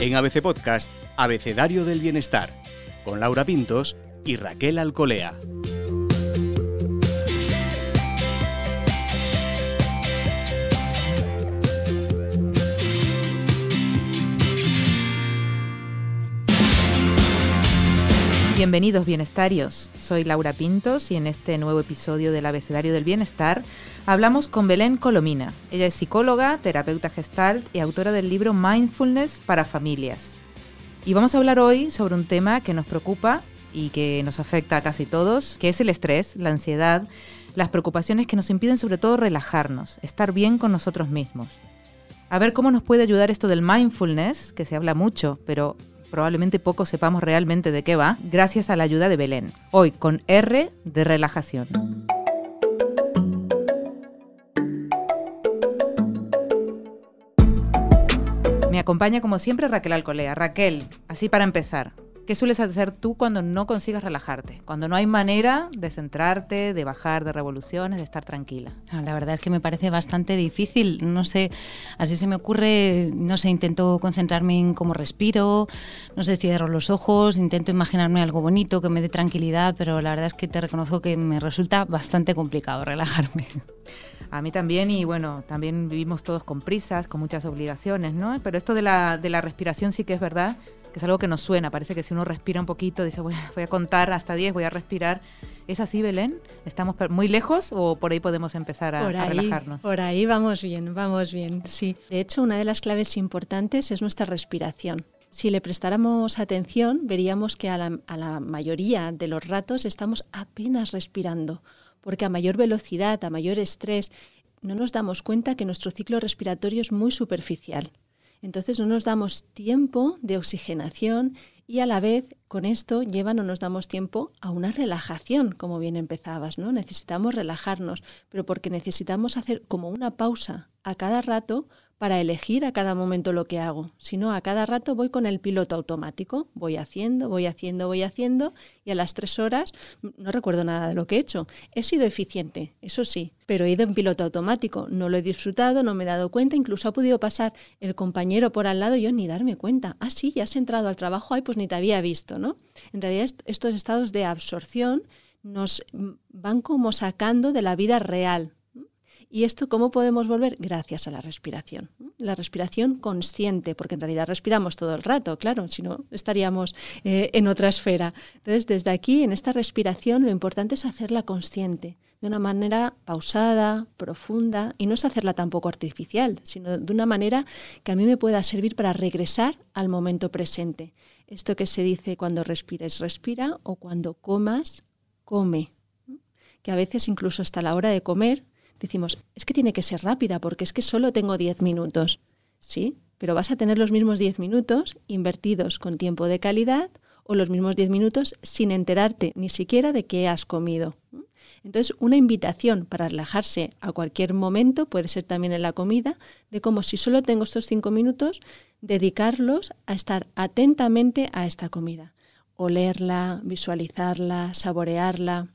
En ABC Podcast, Abecedario del Bienestar, con Laura Pintos y Raquel Alcolea. Bienvenidos bienestarios, soy Laura Pintos y en este nuevo episodio del Abecedario del Bienestar hablamos con Belén Colomina. Ella es psicóloga, terapeuta gestalt y autora del libro Mindfulness para Familias. Y vamos a hablar hoy sobre un tema que nos preocupa y que nos afecta a casi todos, que es el estrés, la ansiedad, las preocupaciones que nos impiden sobre todo relajarnos, estar bien con nosotros mismos. A ver cómo nos puede ayudar esto del mindfulness, que se habla mucho, pero probablemente poco sepamos realmente de qué va, gracias a la ayuda de Belén. Hoy con R de relajación. Me acompaña como siempre Raquel Alcolea. Raquel, así para empezar, ¿Qué sueles hacer tú cuando no consigas relajarte? Cuando no hay manera de centrarte, de bajar de revoluciones, de estar tranquila. Ah, la verdad es que me parece bastante difícil. No sé, así se me ocurre, no sé, intento concentrarme en cómo respiro, no sé, cierro los ojos, intento imaginarme algo bonito que me dé tranquilidad, pero la verdad es que te reconozco que me resulta bastante complicado relajarme. A mí también, y bueno, también vivimos todos con prisas, con muchas obligaciones, ¿no? Pero esto de la, de la respiración sí que es verdad que es algo que nos suena. Parece que si uno respira un poquito, dice, voy, a contar hasta 10, voy a respirar. ¿Es así, Belén? ¿Estamos muy lejos o por ahí podemos empezar a, relajarnos? Por ahí vamos bien, vamos bien, sí. De hecho, una de las claves importantes es nuestra respiración. Si le prestáramos atención, veríamos que a la, a la mayoría de los ratos estamos apenas respirando, porque a mayor velocidad, a mayor estrés, no nos damos cuenta que nuestro ciclo respiratorio es muy superficial. Entonces no nos damos tiempo de oxigenación y a la vez con esto lleva no nos damos tiempo a una relajación, como bien empezabas, ¿no? Necesitamos relajarnos, pero porque necesitamos hacer como una pausa a cada rato para elegir a cada momento lo que hago, sino a cada rato voy con el piloto automático, voy haciendo, voy haciendo, voy haciendo y a las tres horas no recuerdo nada de lo que he hecho. He sido eficiente, eso sí, pero he ido en piloto automático, no lo he disfrutado, no me he dado cuenta, incluso ha podido pasar el compañero por al lado y yo ni darme cuenta. Ah, sí, ya has entrado al trabajo, ay, pues ni te había visto, ¿no? En realidad estos estados de absorción nos van como sacando de la vida real, ¿Y esto cómo podemos volver? Gracias a la respiración. La respiración consciente, porque en realidad respiramos todo el rato, claro, si no estaríamos eh, en otra esfera. Entonces, desde aquí, en esta respiración, lo importante es hacerla consciente, de una manera pausada, profunda, y no es hacerla tampoco artificial, sino de una manera que a mí me pueda servir para regresar al momento presente. Esto que se dice cuando respires, respira, o cuando comas, come que a veces incluso hasta la hora de comer decimos, es que tiene que ser rápida porque es que solo tengo 10 minutos. Sí, pero vas a tener los mismos 10 minutos invertidos con tiempo de calidad o los mismos 10 minutos sin enterarte ni siquiera de qué has comido. Entonces, una invitación para relajarse a cualquier momento, puede ser también en la comida, de como si solo tengo estos 5 minutos, dedicarlos a estar atentamente a esta comida. Olerla, visualizarla, saborearla.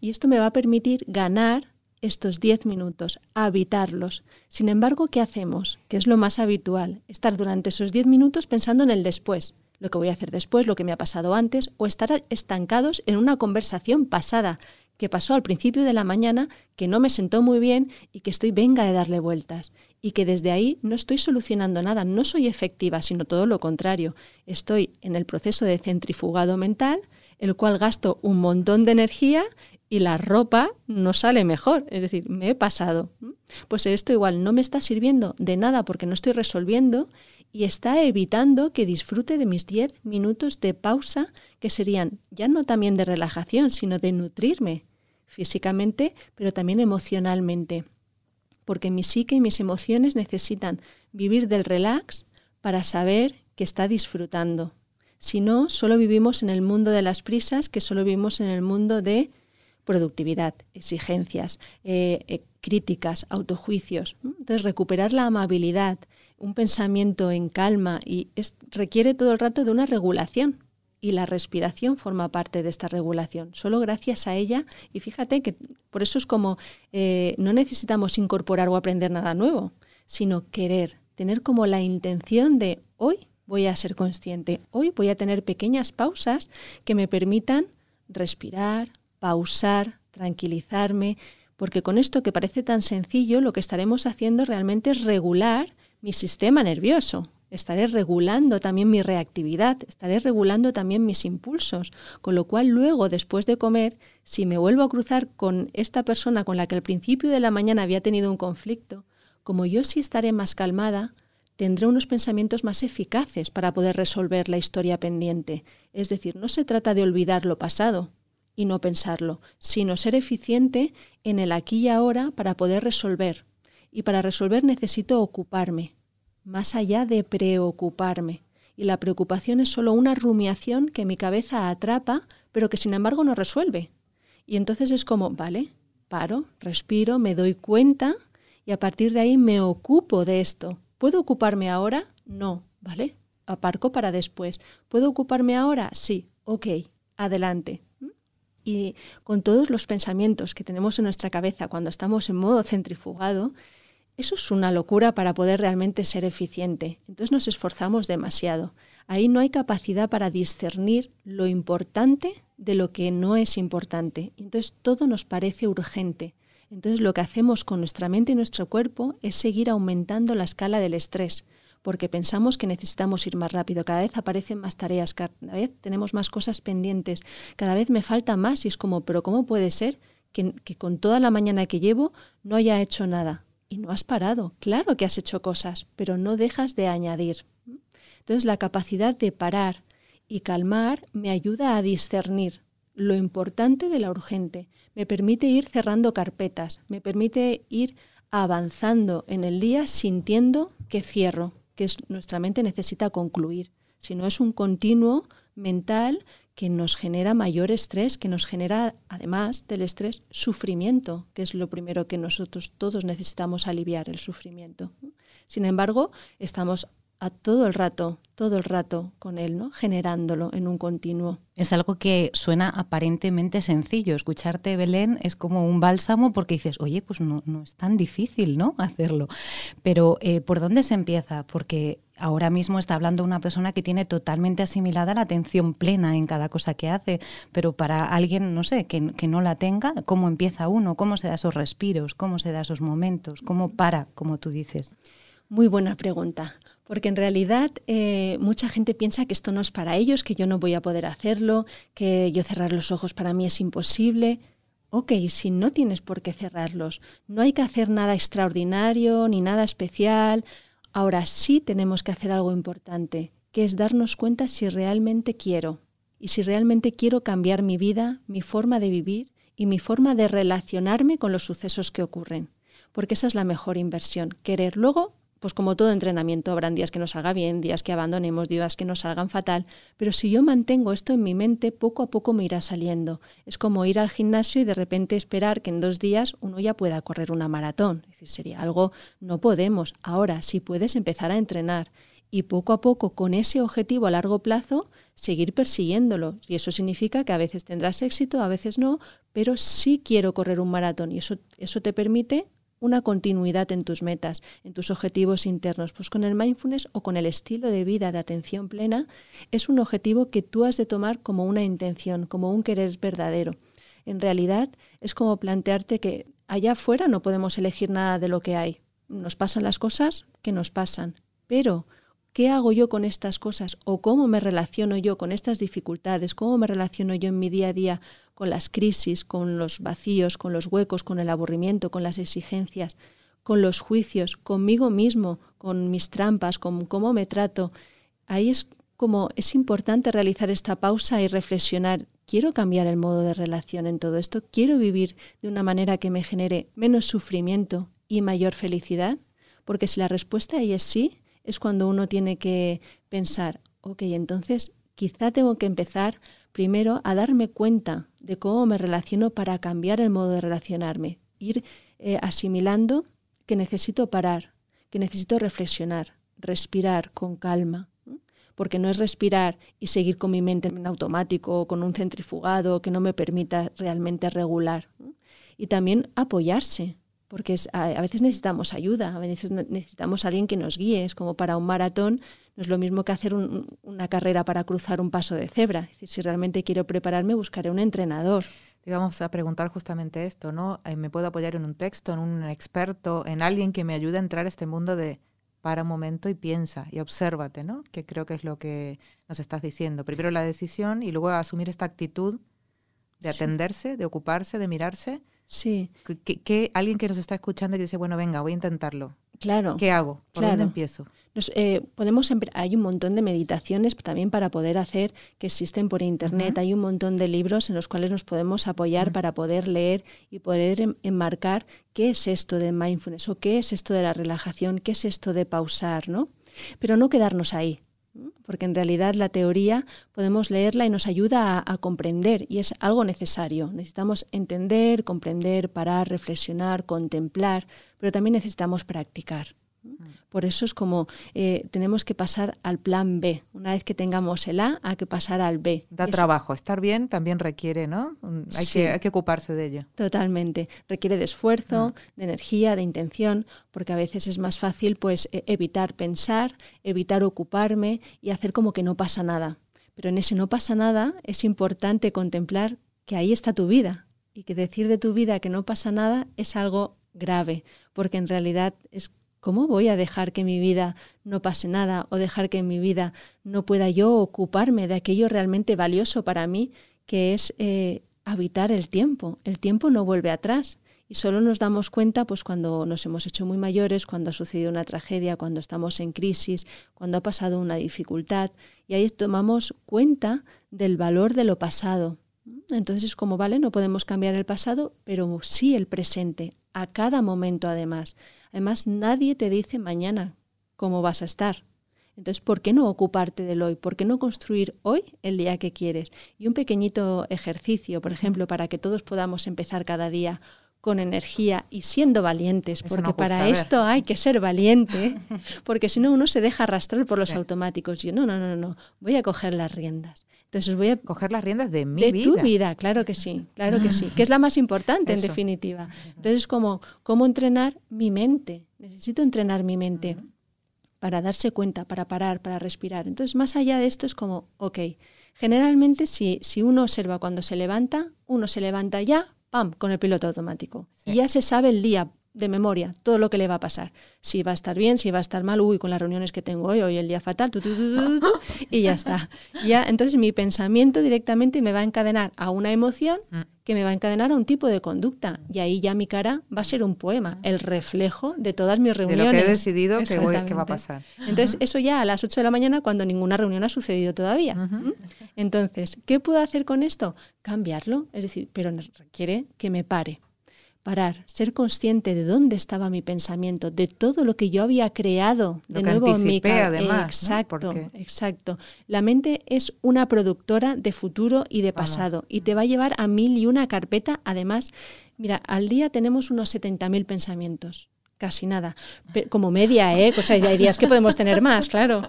Y esto me va a permitir ganar estos 10 minutos, a habitarlos. Sin embargo, ¿qué hacemos? Que es lo más habitual, estar durante esos 10 minutos pensando en el después, lo que voy a hacer después, lo que me ha pasado antes, o estar estancados en una conversación pasada que pasó al principio de la mañana, que no me sentó muy bien y que estoy venga de darle vueltas. Y que desde ahí no estoy solucionando nada, no soy efectiva, sino todo lo contrario. Estoy en el proceso de centrifugado mental, el cual gasto un montón de energía y la ropa no sale mejor. Es decir, me he pasado. Pues esto igual no me está sirviendo de nada porque no estoy resolviendo y está evitando que disfrute de mis 10 minutos de pausa que serían ya no también de relajación, sino de nutrirme físicamente, pero también emocionalmente. Porque mi psique y mis emociones necesitan vivir del relax para saber que está disfrutando. Si no, solo vivimos en el mundo de las prisas, que solo vivimos en el mundo de productividad, exigencias, eh, eh, críticas, autojuicios. Entonces, recuperar la amabilidad, un pensamiento en calma y requiere todo el rato de una regulación. Y la respiración forma parte de esta regulación. Solo gracias a ella, y fíjate que por eso es como eh, no necesitamos incorporar o aprender nada nuevo, sino querer, tener como la intención de hoy voy a ser consciente. Hoy voy a tener pequeñas pausas que me permitan respirar, pausar, tranquilizarme, porque con esto que parece tan sencillo, lo que estaremos haciendo realmente es regular mi sistema nervioso. Estaré regulando también mi reactividad, estaré regulando también mis impulsos, con lo cual luego, después de comer, si me vuelvo a cruzar con esta persona con la que al principio de la mañana había tenido un conflicto, como yo sí estaré más calmada, tendré unos pensamientos más eficaces para poder resolver la historia pendiente. Es decir, no se trata de olvidar lo pasado y no pensarlo, sino ser eficiente en el aquí y ahora para poder resolver. Y para resolver necesito ocuparme, más allá de preocuparme. Y la preocupación es solo una rumiación que mi cabeza atrapa, pero que sin embargo no resuelve. Y entonces es como, vale, paro, respiro, me doy cuenta y a partir de ahí me ocupo de esto. ¿Puedo ocuparme ahora? No, ¿vale? Aparco para después. ¿Puedo ocuparme ahora? Sí, ok, adelante. Y con todos los pensamientos que tenemos en nuestra cabeza cuando estamos en modo centrifugado, eso es una locura para poder realmente ser eficiente. Entonces nos esforzamos demasiado. Ahí no hay capacidad para discernir lo importante de lo que no es importante. Entonces todo nos parece urgente. Entonces lo que hacemos con nuestra mente y nuestro cuerpo es seguir aumentando la escala del estrés, porque pensamos que necesitamos ir más rápido. Cada vez aparecen más tareas, cada vez tenemos más cosas pendientes, cada vez me falta más y es como, pero ¿cómo puede ser que, que con toda la mañana que llevo no haya hecho nada? Y no has parado. Claro que has hecho cosas, pero no dejas de añadir. Entonces la capacidad de parar y calmar me ayuda a discernir lo importante de la urgente, me permite ir cerrando carpetas, me permite ir avanzando en el día sintiendo que cierro, que es, nuestra mente necesita concluir. Si no es un continuo mental que nos genera mayor estrés, que nos genera, además del estrés, sufrimiento, que es lo primero que nosotros todos necesitamos aliviar, el sufrimiento. Sin embargo, estamos a todo el rato, todo el rato con él, ¿no? Generándolo en un continuo. Es algo que suena aparentemente sencillo. Escucharte, Belén, es como un bálsamo porque dices, oye, pues no, no es tan difícil, ¿no? Hacerlo. Pero eh, ¿por dónde se empieza? Porque ahora mismo está hablando una persona que tiene totalmente asimilada la atención plena en cada cosa que hace, pero para alguien, no sé, que, que, no la tenga, ¿cómo empieza uno? ¿Cómo se da esos respiros? ¿Cómo se da esos momentos? ¿Cómo para, como tú dices? Muy buena pregunta. Porque en realidad eh, mucha gente piensa que esto no es para ellos, que yo no voy a poder hacerlo, que yo cerrar los ojos para mí es imposible. Ok, si no tienes por qué cerrarlos, no hay que hacer nada extraordinario ni nada especial. Ahora sí tenemos que hacer algo importante, que es darnos cuenta si realmente quiero y si realmente quiero cambiar mi vida, mi forma de vivir y mi forma de relacionarme con los sucesos que ocurren. Porque esa es la mejor inversión, querer. Luego pues como todo entrenamiento, habrán días que nos haga bien, días que abandonemos, días que nos hagan fatal, pero si yo mantengo esto en mi mente, poco a poco me irá saliendo. Es como ir al gimnasio y de repente esperar que en dos días uno ya pueda correr una maratón. Es decir, sería algo, no podemos. Ahora, si puedes empezar a entrenar y poco a poco, con ese objetivo a largo plazo, seguir persiguiéndolo. Y eso significa que a veces tendrás éxito, a veces no, pero sí quiero correr un maratón y eso, eso te permite una continuidad en tus metas, en tus objetivos internos. Pues con el mindfulness o con el estilo de vida de atención plena es un objetivo que tú has de tomar como una intención, como un querer verdadero. En realidad es como plantearte que allá afuera no podemos elegir nada de lo que hay. Nos pasan las cosas que nos pasan, pero ¿qué hago yo con estas cosas? ¿O cómo me relaciono yo con estas dificultades? ¿Cómo me relaciono yo en mi día a día con las crisis, con los vacíos, con los huecos, con el aburrimiento, con las exigencias, con los juicios, conmigo mismo, con mis trampas, con cómo me trato. Ahí es como es importante realizar esta pausa y reflexionar. ¿Quiero cambiar el modo de relación en todo esto? ¿Quiero vivir de una manera que me genere menos sufrimiento y mayor felicidad? Porque si la respuesta ahí es sí, es cuando uno tiene que pensar, ok, entonces quizá tengo que empezar primero a darme cuenta de cómo me relaciono para cambiar el modo de relacionarme, ir eh, asimilando que necesito parar, que necesito reflexionar, respirar con calma, porque no es respirar y seguir con mi mente en automático o con un centrifugado que no me permita realmente regular. Y también apoyarse, porque a, veces necesitamos ayuda, a veces necesitamos a alguien que nos guíe. Es como para un maratón, no es lo mismo que hacer una carrera para cruzar un paso de cebra. Es decir, si realmente quiero prepararme, buscaré un entrenador. Y vamos a preguntar justamente esto, ¿no? Eh, ¿Me puedo apoyar en un texto, en un experto, en alguien que me ayude a entrar a este mundo de para un momento y piensa y obsérvate, ¿no? Que creo que es lo que nos estás diciendo. Primero la decisión y luego asumir esta actitud de atenderse, de ocuparse, de mirarse Sí. Que, alguien que nos está escuchando y que dice, bueno, venga, voy a intentarlo. Claro. ¿Qué hago? ¿Por dónde empiezo? Eh, podemos hay un montón de meditaciones también para poder hacer que existen por internet. Hay un montón de libros en los cuales nos podemos apoyar para poder leer y poder enmarcar qué es esto de mindfulness o qué es esto de la relajación, qué es esto de pausar, ¿no? Pero no quedarnos ahí porque en realidad la teoría podemos leerla y nos ayuda a, comprender y es algo necesario. Necesitamos entender, comprender, parar, reflexionar, contemplar, pero también necesitamos practicar. Mm. Por eso es como eh, tenemos que pasar al plan B. Una vez que tengamos el A, hay que pasar al B. Da trabajo. Estar bien también requiere, ¿no? Hay, que, hay que ocuparse de ello. Totalmente. Requiere de esfuerzo, mm. de energía, de intención, porque a veces es más fácil pues e, evitar pensar, evitar ocuparme y hacer como que no pasa nada. Pero en ese no pasa nada es importante contemplar que ahí está tu vida y que decir de tu vida que no pasa nada es algo grave, porque en realidad es ¿Cómo voy a dejar que mi vida no pase nada o dejar que en mi vida no pueda yo ocuparme de aquello realmente valioso para mí, que es eh, habitar el tiempo? El tiempo no vuelve atrás y solo nos damos cuenta pues cuando nos hemos hecho muy mayores, cuando ha sucedido una tragedia, cuando estamos en crisis, cuando ha pasado una dificultad y ahí tomamos cuenta del valor de lo pasado. Entonces es como, vale, no podemos cambiar el pasado, pero sí el presente, a cada momento además. Además, nadie te dice mañana cómo vas a estar. Entonces, ¿por qué no ocuparte del hoy? ¿Por qué no construir hoy el día que quieres? Y un pequeñito ejercicio, por ejemplo, para que todos podamos empezar cada día con energía y siendo valientes, porque para esto hay que ser valiente, porque si no uno se deja arrastrar por los automáticos. Yo no, no, no, no, voy a coger las riendas. Entonces voy a coger las riendas de mi vida. De tu vida, claro que sí, claro que sí, que es la más importante en definitiva. Entonces como cómo entrenar mi mente. Necesito entrenar mi mente para darse cuenta, para parar, para respirar. Entonces más allá de esto es como, ok, generalmente si, si uno observa cuando se levanta, uno se levanta ya, pam, con el piloto automático. Y ya se sabe el día de memoria todo lo que le va a pasar. Si va a estar bien, si va a estar mal, uy, con las reuniones que tengo hoy, hoy el día fatal, y ya está. Ya, entonces mi pensamiento directamente me va a encadenar a una emoción mm. que me va a encadenar a un tipo de conducta. Y ahí ya mi cara va a ser un poema, el reflejo de todas mis reuniones. De lo que he decidido que, va a pasar. Entonces, eso ya a las 8 de la mañana cuando ninguna reunión ha sucedido todavía. Entonces, ¿qué puedo hacer con esto? Cambiarlo. Es decir, pero requiere que me pare parar, ser consciente de dónde estaba mi pensamiento, de todo lo que yo había creado de nuevo en mi además, Exacto, exacto. La mente es una productora de futuro y de pasado y te va a llevar a mil y una carpeta. Además, mira, al día tenemos unos 70.000 pensamientos. Casi nada. como media, ¿eh? O sea, hay días que podemos tener más, claro.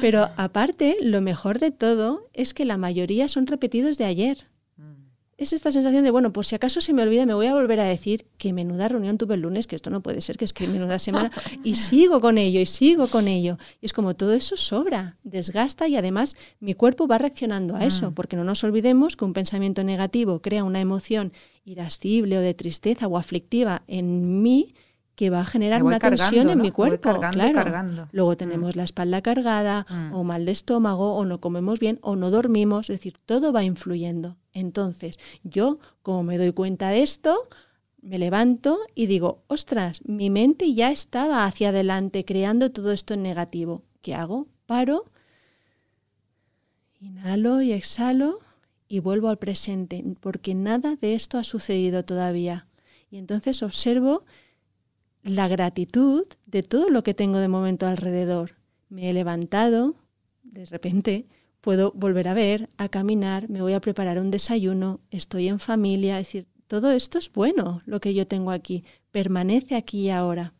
Pero aparte, lo mejor de todo es que la mayoría son repetidos de ayer es esta sensación de, bueno, por si acaso se me olvida, me voy a volver a decir que menuda reunión tuve el lunes, que esto no puede ser, que es que menuda semana, y sigo con ello, y sigo con ello. Y es como todo eso sobra, desgasta y además mi cuerpo va reaccionando a eso, mm. porque no nos olvidemos que un pensamiento negativo crea una emoción irascible o de tristeza o aflictiva en mí que va a generar una tensión en mi cuerpo. claro. Luego mm. tenemos la espalda cargada, mm. o mal de estómago, o no comemos bien, o no dormimos, es decir, todo va influyendo. Entonces, yo, como me doy cuenta de esto, me levanto y digo, ostras, mi mente ya estaba hacia adelante creando todo esto en negativo. ¿Qué hago? Paro, inhalo y exhalo y vuelvo al presente, porque nada de esto ha sucedido todavía. Y entonces observo la gratitud de todo lo que tengo de momento alrededor. Me he levantado, de repente puedo volver a ver, a caminar, me voy a preparar un desayuno, estoy en familia, es decir, todo esto es bueno, lo que yo tengo aquí, permanece aquí y ahora.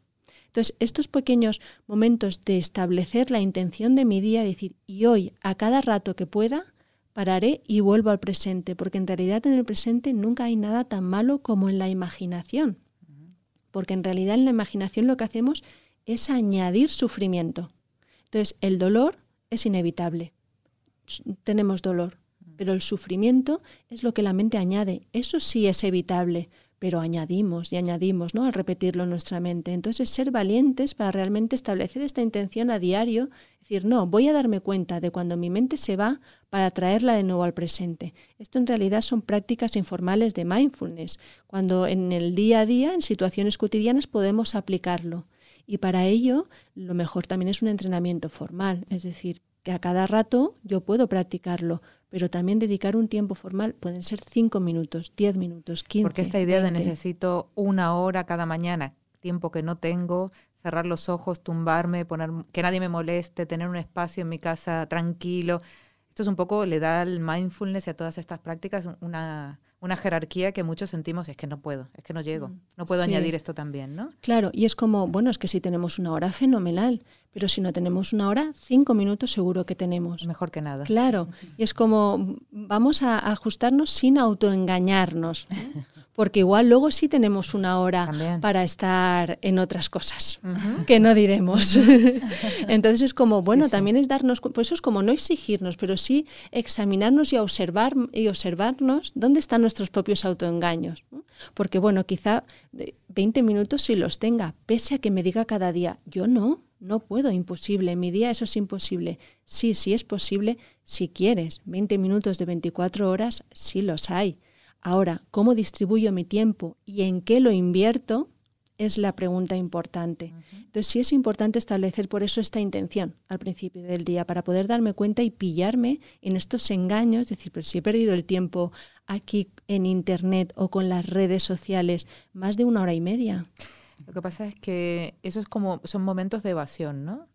Entonces, estos pequeños momentos de establecer la intención de mi día, decir, y hoy, a cada rato que pueda, pararé y vuelvo al presente, porque en realidad en el presente nunca hay nada tan malo como en la imaginación. Porque en realidad en la imaginación lo que hacemos es añadir sufrimiento. Entonces, el dolor es inevitable. Tenemos dolor, pero el sufrimiento es lo que la mente añade. Eso sí es evitable, pero añadimos y añadimos, ¿no? Al repetirlo en nuestra mente. Entonces, ser valientes para realmente establecer esta intención a diario, decir, no, voy a darme cuenta de cuando mi mente se va para traerla de nuevo al presente. Esto en realidad son prácticas informales de mindfulness, cuando en el día a día, en situaciones cotidianas, podemos aplicarlo. Y para ello, lo mejor también es un entrenamiento formal, es decir, que a cada rato yo puedo practicarlo, pero también dedicar un tiempo formal pueden ser cinco minutos, diez minutos, 15. Porque esta idea de necesito una hora cada mañana, tiempo que no tengo, cerrar los ojos, tumbarme, poner que nadie me moleste, tener un espacio en mi casa tranquilo. Esto es un poco, le da al mindfulness y a todas estas prácticas una, una jerarquía que muchos sentimos, es que no puedo, es que no llego, mm, no puedo añadir esto también, ¿no? Claro, y es como, bueno, es que si tenemos una hora, fenomenal, pero si no tenemos una hora, cinco minutos seguro que tenemos. Mejor que nada. Claro, y es como, vamos a ajustarnos sin autoengañarnos. porque igual luego sí tenemos una hora para estar en otras cosas que no diremos. Entonces es como, bueno, también es darnos, pues eso es como no exigirnos, pero sí examinarnos y observar y observarnos dónde están nuestros propios autoengaños. Porque bueno, quizá 20 minutos si los tenga, pese a que me diga cada día, yo no, no puedo, imposible, en mi día eso es imposible. Sí, sí es posible, si quieres, 20 minutos de 24 horas, sí los hay Ahora, ¿cómo distribuyo mi tiempo y en qué lo invierto? Es la pregunta importante. Entonces, sí es importante establecer por eso esta intención al principio del día, para poder darme cuenta y pillarme en estos engaños, decir, pero si he perdido el tiempo aquí en Internet o con las redes sociales más de una hora y media. Lo que pasa es que eso es como, son momentos de evasión, ¿no?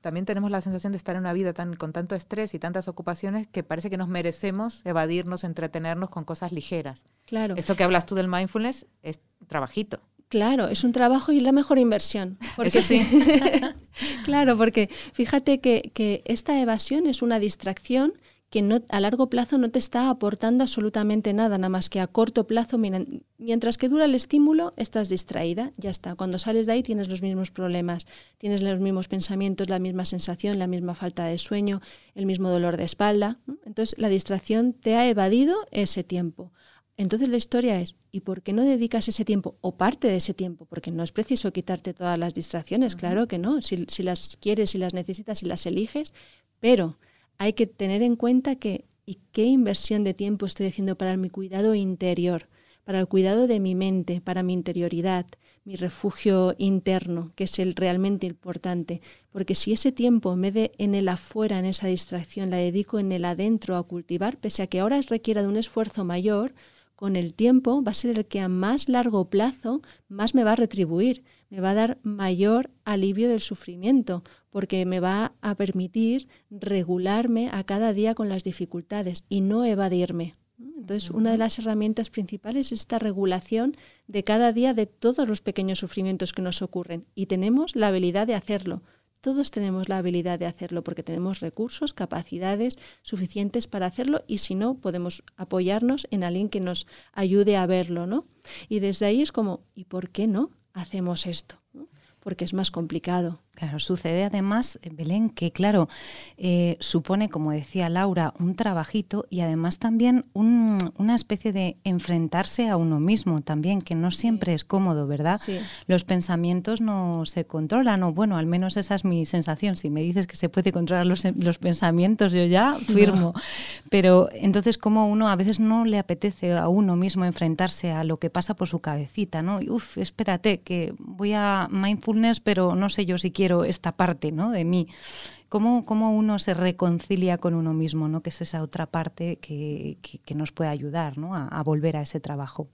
También tenemos la sensación de estar en una vida tan, con tanto estrés y tantas ocupaciones que parece que nos merecemos evadirnos, entretenernos con cosas ligeras. Claro. Esto que hablas tú del mindfulness es trabajito. Claro, es un trabajo y la mejor inversión. Porque sí. claro, porque fíjate que, que esta evasión es una distracción que no, a largo plazo no te está aportando absolutamente nada, nada más que a corto plazo, mientras que dura el estímulo, estás distraída, ya está. Cuando sales de ahí tienes los mismos problemas, tienes los mismos pensamientos, la misma sensación, la misma falta de sueño, el mismo dolor de espalda. Entonces la distracción te ha evadido ese tiempo. Entonces la historia es, ¿y por qué no dedicas ese tiempo o parte de ese tiempo? Porque no es preciso quitarte todas las distracciones, claro que no, si, si las quieres, si las necesitas, si las eliges, pero hay que tener en cuenta que y qué inversión de tiempo estoy haciendo para mi cuidado interior, para el cuidado de mi mente, para mi interioridad, mi refugio interno, que es el realmente importante. Porque si ese tiempo me de en el afuera, en esa distracción, la dedico en el adentro a cultivar, pese a que ahora requiera de un esfuerzo mayor, con el tiempo va a ser el que a más largo plazo más me va a retribuir, me va a dar mayor alivio del sufrimiento, porque me va a permitir regularme a cada día con las dificultades y no evadirme. Entonces, una de las herramientas principales es esta regulación de cada día de todos los pequeños sufrimientos que nos ocurren y tenemos la habilidad de hacerlo. Todos tenemos la habilidad de hacerlo porque tenemos recursos, capacidades suficientes para hacerlo y si no, podemos apoyarnos en alguien que nos ayude a verlo, ¿no? Y desde ahí es como, ¿y por qué no hacemos esto? Porque es más complicado. Claro, sucede además, eh, Belén, que claro, eh, supone, como decía Laura, un trabajito y además también una especie de enfrentarse a uno mismo también, que no siempre es cómodo, ¿verdad? Los pensamientos no se controlan, o bueno, al menos esa es mi sensación. Si me dices que se puede controlar los, los pensamientos, yo ya firmo. Pero entonces, como uno a veces no le apetece a uno mismo enfrentarse a lo que pasa por su cabecita, ¿no? Y, uf, espérate, que voy a mindfulness, pero no sé yo si quiero esta parte ¿no? de mí. ¿Cómo, ¿Cómo, uno se reconcilia con uno mismo, ¿no? que es esa otra parte que, que, nos puede ayudar ¿no? a, volver a ese trabajo?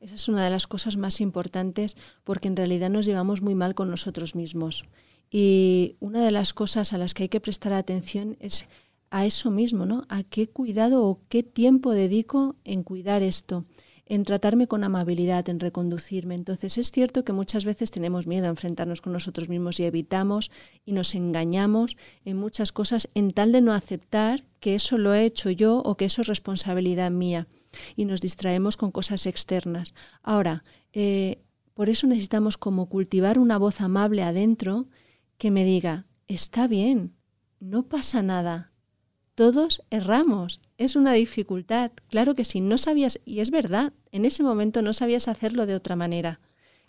Esa es una de las cosas más importantes porque en realidad nos llevamos muy mal con nosotros mismos. Y una de las cosas a las que hay que prestar atención es a eso mismo, ¿no? A qué cuidado o qué tiempo dedico en cuidar esto en tratarme con amabilidad, en reconducirme. Entonces es cierto que muchas veces tenemos miedo a enfrentarnos con nosotros mismos y evitamos y nos engañamos en muchas cosas en tal de no aceptar que eso lo he hecho yo o que eso es responsabilidad mía y nos distraemos con cosas externas. Ahora, eh, Por eso necesitamos como cultivar una voz amable adentro que me diga, está bien, no pasa nada, todos erramos, es una dificultad, claro que sí, no sabías, y es verdad, en ese momento no sabías hacerlo de otra manera,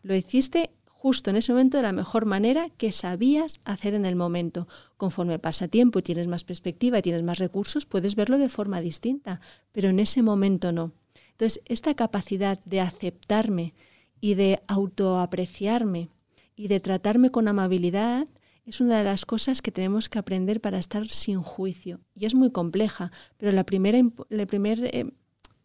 lo hiciste justo en ese momento de la mejor manera que sabías hacer en el momento. Conforme pasa tiempo y tienes más perspectiva y tienes más recursos, puedes verlo de forma distinta, pero en ese momento no. Entonces, esta capacidad de aceptarme y de autoapreciarme y de tratarme con amabilidad es una de las cosas que tenemos que aprender para estar sin juicio. Y es muy compleja, pero la primera, la primera eh,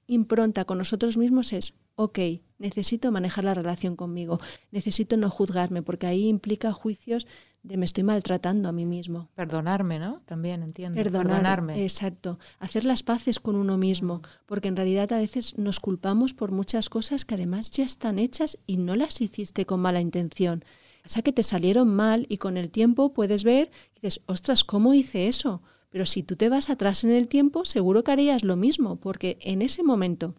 impronta con nosotros mismos es, ok, necesito manejar la relación conmigo, necesito no juzgarme, porque ahí implica juicios de me estoy maltratando a mí mismo. Perdonarme, ¿no? También entiendo. perdonarme. Exacto. Hacer las paces con uno mismo, porque en realidad a veces nos culpamos por muchas cosas que además ya están hechas y no las hiciste con mala intención. O sea que te salieron mal y con el tiempo puedes ver y dices, ostras, ¿cómo hice eso? Pero si tú te vas atrás en el tiempo, seguro que harías lo mismo, porque en ese momento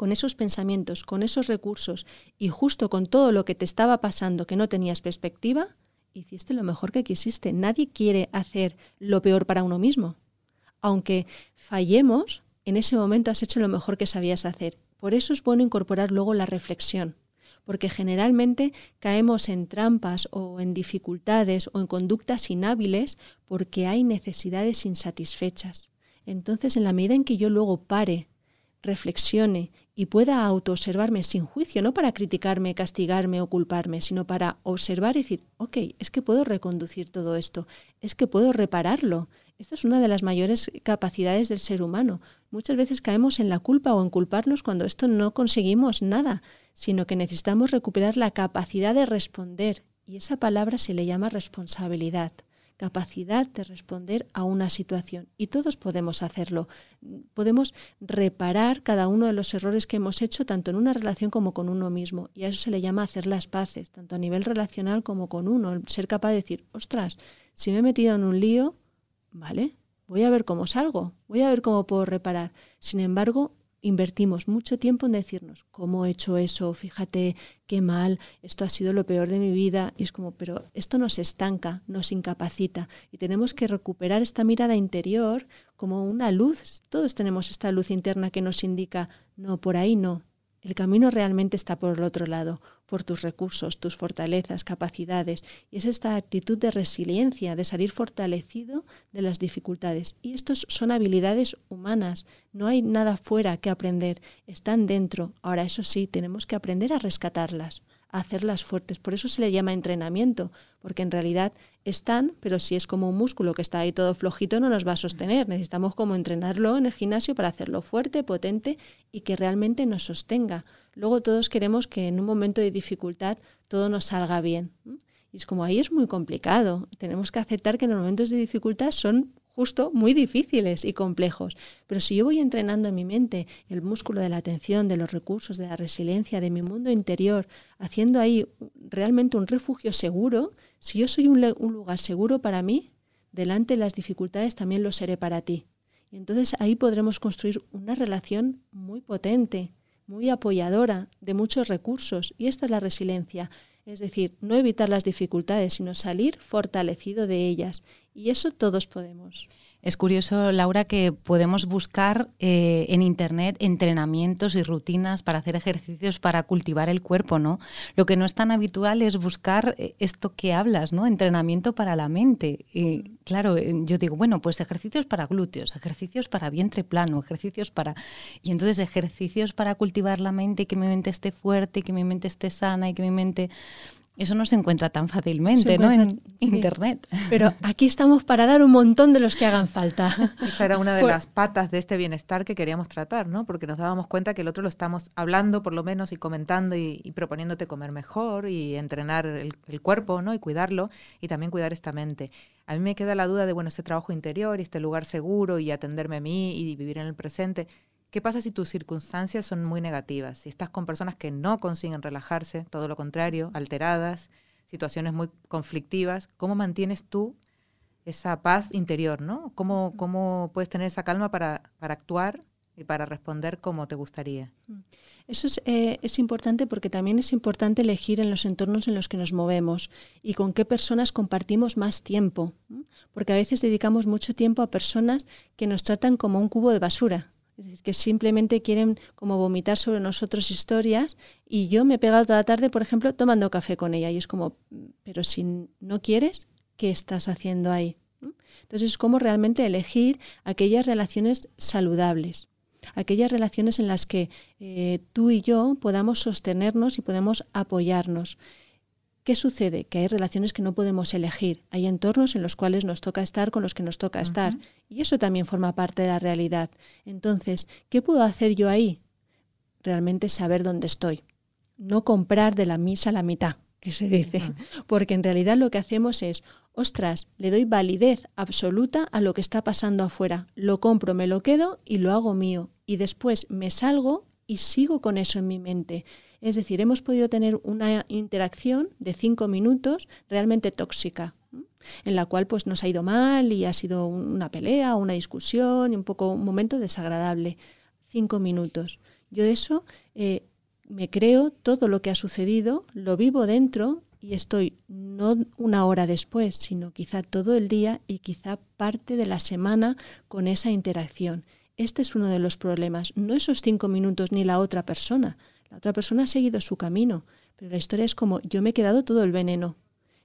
con esos pensamientos, con esos recursos y justo con todo lo que te estaba pasando que no tenías perspectiva, hiciste lo mejor que quisiste. Nadie quiere hacer lo peor para uno mismo. Aunque fallemos, en ese momento has hecho lo mejor que sabías hacer. Por eso es bueno incorporar luego la reflexión, porque generalmente caemos en trampas o en dificultades o en conductas inhábiles porque hay necesidades insatisfechas. Entonces, en la medida en que yo luego pare, reflexione y pueda autoobservarme sin juicio, no para criticarme, castigarme o culparme, sino para observar y decir, ok, es que puedo reconducir todo esto, es que puedo repararlo. Esta es una de las mayores capacidades del ser humano. Muchas veces caemos en la culpa o en culparnos cuando esto no conseguimos nada, sino que necesitamos recuperar la capacidad de responder, y esa palabra se le llama responsabilidad capacidad de responder a una situación. Y todos podemos hacerlo. Podemos reparar cada uno de los errores que hemos hecho, tanto en una relación como con uno mismo. Y a eso se le llama hacer las paces, tanto a nivel relacional como con uno. ser capaz de decir, ostras, si me he metido en un lío, vale, voy a ver cómo salgo, voy a ver cómo puedo reparar. Sin embargo, invertimos mucho tiempo en decirnos, ¿cómo he hecho eso? Fíjate qué mal, esto ha sido lo peor de mi vida. Y es como, pero esto nos estanca, nos incapacita. Y tenemos que recuperar esta mirada interior como una luz. Todos tenemos esta luz interna que nos indica, no, por ahí no, el camino realmente está por el otro lado, por tus recursos, tus fortalezas, capacidades. Y es esta actitud de resiliencia, de salir fortalecido de las dificultades. Y estos son habilidades humanas. No hay nada fuera que aprender. Están dentro. Ahora, eso sí, tenemos que aprender a rescatarlas hacerlas fuertes. Por eso se le llama entrenamiento, porque en realidad están, pero si es como un músculo que está ahí todo flojito no nos va a sostener. Necesitamos como entrenarlo en el gimnasio para hacerlo fuerte, potente y que realmente nos sostenga. Luego todos queremos que en un momento de dificultad todo nos salga bien. Y es como ahí es muy complicado. Tenemos que aceptar que en los momentos de dificultad son justo muy difíciles y complejos. Pero si yo voy entrenando en mi mente el músculo de la atención, de los recursos, de la resiliencia, de mi mundo interior, haciendo ahí realmente un refugio seguro, si yo soy un, lugar seguro para mí, delante de las dificultades también lo seré para ti. Y entonces ahí podremos construir una relación muy potente, muy apoyadora, de muchos recursos. Y esta es la resiliencia. Es decir, no evitar las dificultades, sino salir fortalecido de ellas. Y eso todos podemos. Es curioso, Laura, que podemos buscar eh, en Internet entrenamientos y rutinas para hacer ejercicios para cultivar el cuerpo, ¿no? Lo que no es tan habitual es buscar eh, esto que hablas, ¿no? Entrenamiento para la mente. Y claro, eh, yo digo, bueno, pues ejercicios para glúteos, ejercicios para vientre plano, ejercicios para... Y entonces ejercicios para cultivar la mente, que mi mente esté fuerte, que mi mente esté sana y que mi mente eso no se encuentra tan fácilmente ¿no? en Internet. Pero aquí estamos para dar un montón de los que hagan falta. Esa era una de las patas de este bienestar que queríamos tratar, ¿no? porque nos dábamos cuenta que el otro lo estamos hablando por lo menos y comentando y, proponiéndote comer mejor y entrenar el, el, cuerpo ¿no? y cuidarlo y también cuidar esta mente. A mí me queda la duda de, bueno, ese trabajo interior y este lugar seguro y atenderme a mí y vivir en el presente. ¿Qué pasa si tus circunstancias son muy negativas? Si estás con personas que no consiguen relajarse, todo lo contrario, alteradas, situaciones muy conflictivas, ¿cómo mantienes tú esa paz interior, ¿no? ¿Cómo, cómo puedes tener esa calma para, para actuar y para responder como te gustaría. Mm. Eso es, eh, es, importante porque también es importante elegir en los entornos en los que nos movemos y con qué personas compartimos más tiempo, porque a veces dedicamos mucho tiempo a personas que nos tratan como un cubo de basura. Es decir, que simplemente quieren como vomitar sobre nosotros historias y yo me he pegado toda la tarde, por ejemplo, tomando café con ella y es como, pero si no quieres, ¿qué estás haciendo ahí? Entonces, ¿cómo realmente elegir aquellas relaciones saludables? Aquellas relaciones en las que eh, tú y yo podamos sostenernos y podemos apoyarnos. ¿Qué sucede? Que hay relaciones que no podemos elegir. Hay entornos en los cuales nos toca estar con los que nos toca estar. Y eso también forma parte de la realidad. Entonces, ¿qué puedo hacer yo ahí? Realmente saber dónde estoy. No comprar de la misa la mitad, que se dice. Porque en realidad lo que hacemos es, ostras, le doy validez absoluta a lo que está pasando afuera. Lo compro, me lo quedo y lo hago mío. Y después me salgo y sigo con eso en mi mente. Es decir, hemos podido tener una interacción de cinco minutos realmente tóxica, en la cual pues nos ha ido mal y ha sido una pelea, una discusión y un poco un momento desagradable. Cinco minutos. Yo de eso eh, me creo todo lo que ha sucedido, lo vivo dentro y estoy no una hora después, sino quizá todo el día y quizá parte de la semana con esa interacción. Este es uno de los problemas, no esos cinco minutos ni la otra persona. La otra persona ha seguido su camino, pero la historia es como yo me he quedado todo el veneno.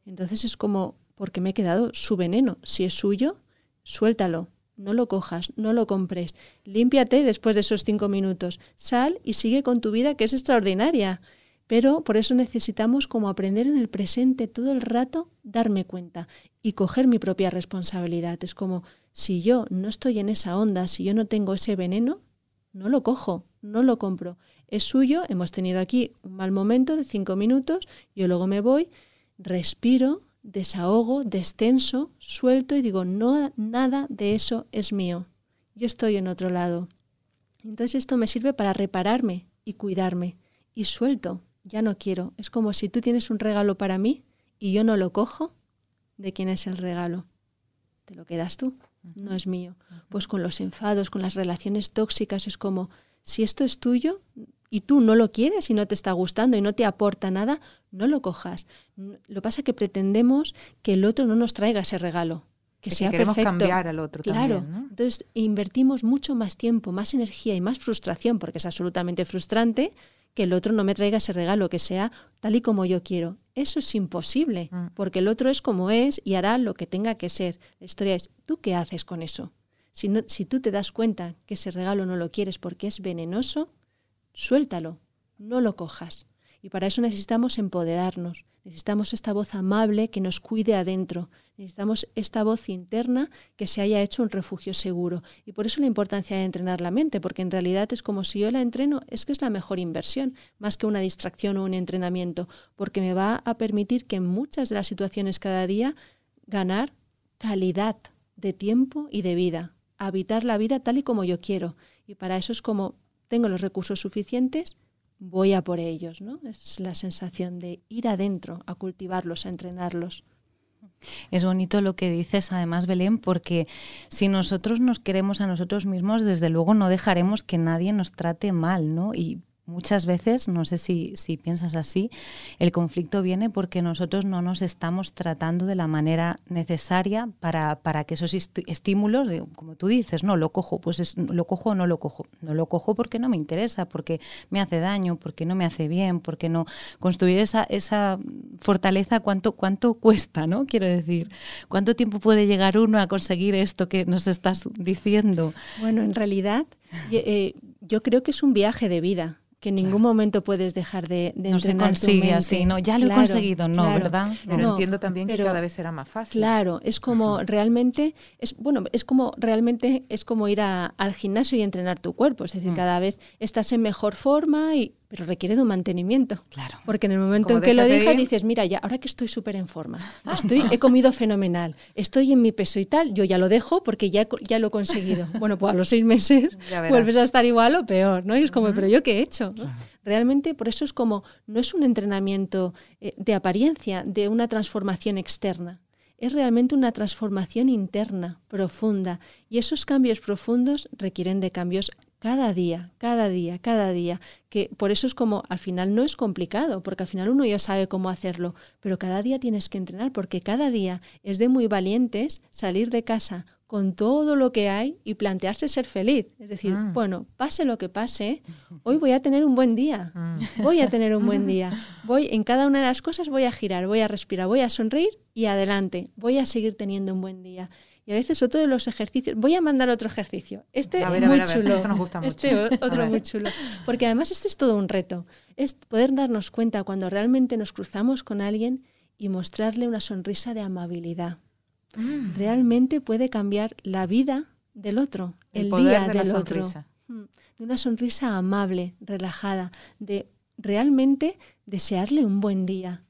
Entonces es como, porque me he quedado su veneno. Si es suyo, suéltalo, no lo cojas, no lo compres. Límpiate después de esos cinco minutos. Sal y sigue con tu vida que es extraordinaria. Pero por eso necesitamos como aprender en el presente todo el rato, darme cuenta y coger mi propia responsabilidad. Es como si yo no estoy en esa onda, si yo no tengo ese veneno, no lo cojo, no lo compro. Es suyo, hemos tenido aquí un mal momento de cinco minutos, yo luego me voy, respiro, desahogo, descenso, suelto y digo, no, nada de eso es mío. Yo estoy en otro lado. Entonces esto me sirve para repararme y cuidarme. Y suelto, ya no quiero. Es como si tú tienes un regalo para mí y yo no lo cojo, ¿de quién es el regalo? Te lo quedas tú, no es mío. Pues con los enfados, con las relaciones tóxicas, es como, si esto es tuyo y tú no lo quieres y no te está gustando y no te aporta nada, no lo cojas. Lo que pasa es que pretendemos que el otro no nos traiga ese regalo. Que, sea queremos cambiar al otro claro. también. Entonces invertimos mucho más tiempo, más energía y más frustración, porque es absolutamente frustrante, que el otro no me traiga ese regalo, que sea tal y como yo quiero. Eso es imposible, mm. porque el otro es como es y hará lo que tenga que ser. La historia es, ¿tú qué haces con eso? Si, no, si tú te das cuenta que ese regalo no lo quieres porque es venenoso, suéltalo, no lo cojas. Y para eso necesitamos empoderarnos, necesitamos esta voz amable que nos cuide adentro, necesitamos esta voz interna que se haya hecho un refugio seguro. Y por eso la importancia de entrenar la mente, porque en realidad es como si yo la entreno, es que es la mejor inversión, más que una distracción o un entrenamiento, porque me va a permitir que en muchas de las situaciones cada día ganar calidad de tiempo y de vida, habitar la vida tal y como yo quiero. Y para eso es como tengo los recursos suficientes, voy a por ellos, ¿no? Es la sensación de ir adentro, a cultivarlos, a entrenarlos. Es bonito lo que dices, además, Belén, porque si nosotros nos queremos a nosotros mismos, desde luego no dejaremos que nadie nos trate mal, ¿no? Y Muchas veces, no sé si, si, piensas así, el conflicto viene porque nosotros no nos estamos tratando de la manera necesaria para, para que esos estímulos, como tú dices, no, lo cojo, pues lo cojo o no lo cojo. No lo cojo porque no me interesa, porque me hace daño, porque no me hace bien, porque no. Construir esa, esa fortaleza, ¿cuánto, ¿cuánto cuesta, no? Quiero decir, ¿cuánto tiempo puede llegar uno a conseguir esto que nos estás diciendo? Bueno, en realidad, eh, yo creo que es un viaje de vida que en ningún momento puedes dejar de, de no se consigue así, no, ya lo he conseguido, no, ¿verdad? Pero entiendo también que cada vez será más fácil. Claro, es como realmente, es bueno, es como realmente es como ir al gimnasio y entrenar tu cuerpo, es decir, mm. cada vez estás en mejor forma y pero requiere de un mantenimiento. Claro. Porque en el momento en que lo dejas dices, mira, ya ahora que estoy súper en forma, estoy, he comido fenomenal, estoy en mi peso y tal, yo ya lo dejo porque ya, ya lo he conseguido. bueno, pues a los seis meses vuelves a estar igual o peor, ¿no? Y es como, pero yo qué he hecho. Realmente por eso es como, no es un entrenamiento eh, de apariencia, de una transformación externa es realmente una transformación interna, profunda, y esos cambios profundos requieren de cambios cada día, cada día, cada día. Que por eso es como, al final no es complicado, porque al final uno ya sabe cómo hacerlo, pero cada día tienes que entrenar, porque cada día es de muy valientes salir de casa con todo lo que hay y plantearse ser feliz. Es decir, Mm. bueno, pase lo que pase, hoy voy a tener un buen día, Mm. voy a tener un buen día. Voy en cada una de las cosas voy a girar, voy a respirar, voy a sonreír y adelante, voy a seguir teniendo un buen día. Y a veces otro de los ejercicios, voy a mandar otro ejercicio. Este A ver, a muy ver, a ver, chulo. esto nos gusta mucho. Este A otro ver. muy chulo. Porque además este es todo un reto. Es poder darnos cuenta cuando realmente nos cruzamos con alguien y mostrarle una sonrisa de amabilidad. Mm. Realmente puede cambiar la vida del otro, el, El poder día de la del otro. sonrisa. Mm, De una sonrisa amable, relajada, de realmente desearle un buen día.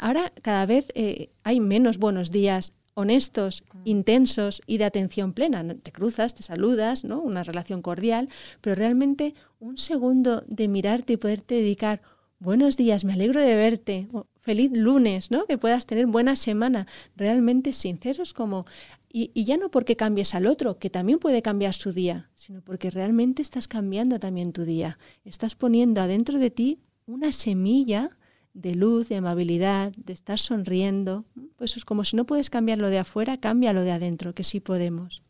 Ahora cada vez eh, hay menos buenos días honestos, intensos y de atención plena. Te cruzas, te saludas, ¿no? una relación cordial, pero realmente un segundo de mirarte y poderte dedicar buenos días, me alegro de verte, feliz lunes, ¿no? que puedas tener buena semana, realmente sinceros como... Y, y ya no porque cambies al otro, que también puede cambiar su día, sino porque realmente estás cambiando también tu día. Estás poniendo adentro de ti una semilla de luz, de amabilidad, de estar sonriendo. Pues es como si no puedes cambiar lo de afuera, cambia lo de adentro, que sí podemos.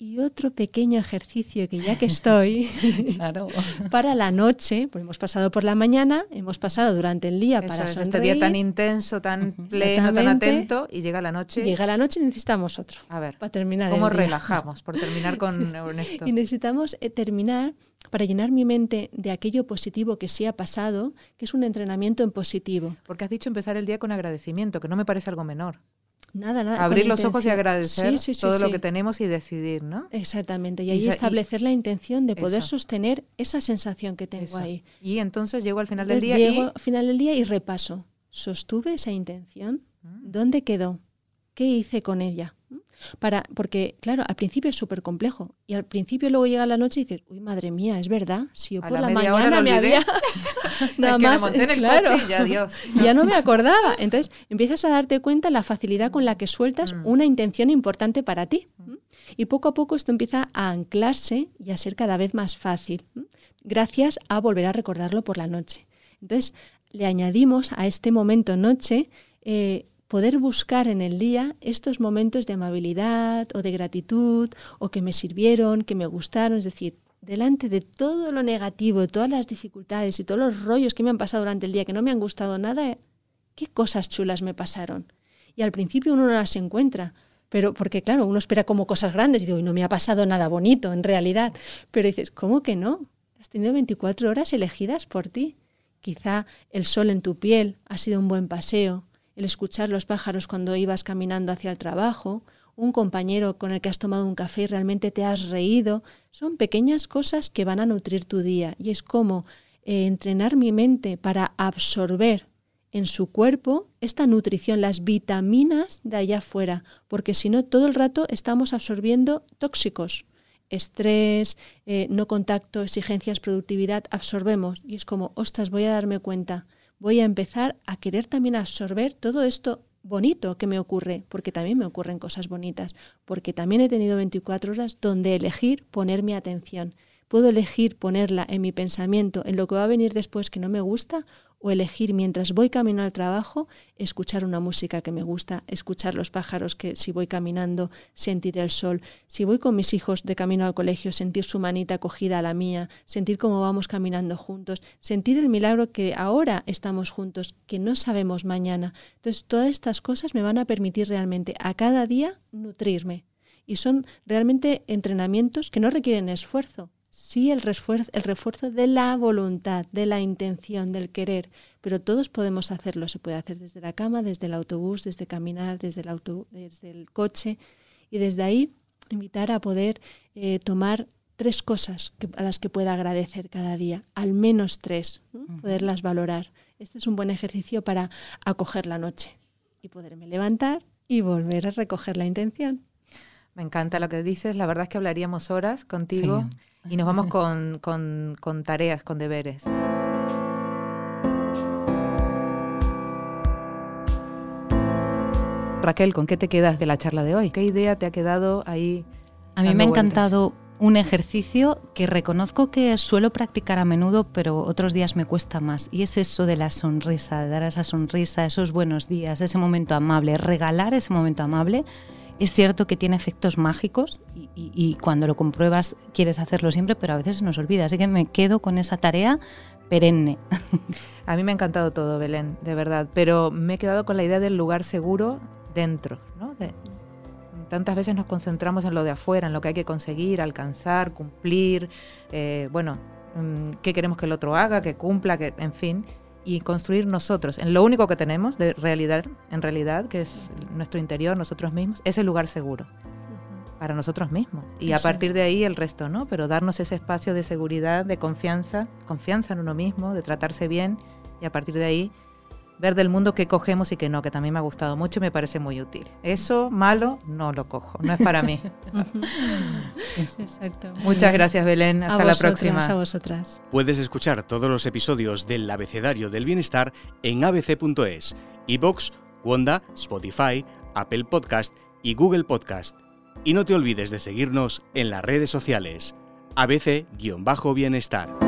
Y otro pequeño ejercicio que ya que estoy, Claro. para la noche, pues hemos pasado por la mañana, hemos pasado durante el día Eso para es, sonreír. este día tan intenso, tan pleno, tan atento y llega la noche. Llega la noche y necesitamos otro A ver, para terminar ¿cómo relajamos? Por terminar con esto. Y necesitamos eh, terminar para llenar mi mente de aquello positivo que sí ha pasado, que es un entrenamiento en positivo. Porque has dicho empezar el día con agradecimiento, que no me parece algo menor. Nada, nada. Abrir los ojos y agradecer Sí, sí, sí, todo lo que tenemos y decidir, ¿no? Exactamente. Y ahí y- establecer la intención de poder Eso. sostener esa sensación que tengo Eso. ahí. Y entonces llego al final del día llego y... al final del día y repaso. ¿Sostuve esa intención? Mm. ¿Dónde quedó? ¿Qué hice con ella? Para, porque, claro, al principio es súper complejo. Y al principio luego llega la noche y dices, uy, madre mía, es verdad. Si yo A por la mañana me había. Nada Es que me más. monté en el claro. coche y ya, adiós. ya no me acordaba. Entonces empiezas a darte cuenta la facilidad con la que sueltas Mm. una intención importante para ti. ¿m? Y poco a poco esto empieza a anclarse y a ser cada vez más fácil, gracias a volver a recordarlo por la noche. Entonces le añadimos a este momento noche eh, poder buscar en el día estos momentos de amabilidad o de gratitud o que me sirvieron, que me gustaron, es decir, delante de todo lo negativo, todas las dificultades y todos los rollos que me han pasado durante el día que no me han gustado nada, qué cosas chulas me pasaron. Y al principio uno no las encuentra, pero porque claro, uno espera como cosas grandes y digo, "Uy, no me ha pasado nada bonito en realidad, pero dices, ¿cómo que no? Has tenido 24 horas elegidas por ti. Quizá el sol en tu piel ha sido un buen paseo, el escuchar los pájaros cuando ibas caminando hacia el trabajo, un compañero con el que has tomado un café y realmente te has reído, son pequeñas cosas que van a nutrir tu día. Y es como eh, entrenar mi mente para absorber en su cuerpo esta nutrición, las vitaminas de allá afuera, porque si no todo el rato estamos absorbiendo tóxicos, estrés, eh, no contacto, exigencias, productividad, absorbemos. Y es como, ostras, voy a darme cuenta, voy a empezar a querer también absorber todo esto bonito que me ocurre, porque también me ocurren cosas bonitas, porque también he tenido 24 horas donde elegir poner mi atención. Puedo elegir ponerla en mi pensamiento, en lo que va a venir después que no me gusta, o elegir mientras voy camino al trabajo, escuchar una música que me gusta, escuchar los pájaros que si voy caminando, sentir el sol, si voy con mis hijos de camino al colegio, sentir su manita cogida a la mía, sentir cómo vamos caminando juntos, sentir el milagro que ahora estamos juntos, que no sabemos mañana. Entonces, todas estas cosas me van a permitir realmente a cada día nutrirme. Y son realmente entrenamientos que no requieren esfuerzo, sí el refuerzo, el refuerzo de la voluntad, de la intención, del querer, pero todos podemos hacerlo. Se puede hacer desde la cama, desde el autobús, desde caminar, desde el, auto, desde el coche y desde ahí invitar a poder eh, tomar tres cosas que, a las que pueda agradecer cada día, al menos tres, ¿no? poderlas valorar. Este es un buen ejercicio para acoger la noche y poderme levantar y volver a recoger la intención. Me encanta lo que dices. La verdad es que hablaríamos horas contigo y nos vamos con, con, con tareas, con deberes. Raquel, ¿con qué te quedas de la charla de hoy? ¿Qué idea te ha quedado ahí? A mí me ha vueltas? encantado un ejercicio que reconozco que suelo practicar a menudo, pero otros días me cuesta más. Y es eso de la sonrisa, de dar esa sonrisa, esos buenos días, ese momento amable, regalar ese momento amable. Es cierto que tiene efectos mágicos y, y cuando lo compruebas quieres hacerlo siempre, pero a veces se nos olvida. Así que me quedo con esa tarea perenne. A mí me ha encantado todo, Belén, de verdad, pero me he quedado con la idea del lugar seguro dentro, ¿no? Tantas veces nos concentramos en lo de afuera, en lo que hay que conseguir, alcanzar, cumplir, eh, bueno, mm, qué queremos que el otro haga, que cumpla, que, en fin, y construir nosotros, en lo único que tenemos de realidad, en realidad, que es nuestro interior, nosotros mismos, ese lugar seguro para nosotros mismos. Y a partir de ahí el resto, ¿no? Pero darnos ese espacio de seguridad, de confianza, confianza en uno mismo, de tratarse bien y a partir de ahí ver del mundo qué cogemos y qué no, que también me ha gustado mucho y me parece muy útil. Eso malo no lo cojo, no es para mí. Exacto. Muchas gracias Belén, hasta la próxima. A vosotras. Puedes escuchar todos los episodios del Abecedario del Bienestar en abc.es, iBox, Wanda, Spotify, Apple Podcast y Google Podcast. Y no te olvides de seguirnos en las redes sociales. ABC-Bienestar.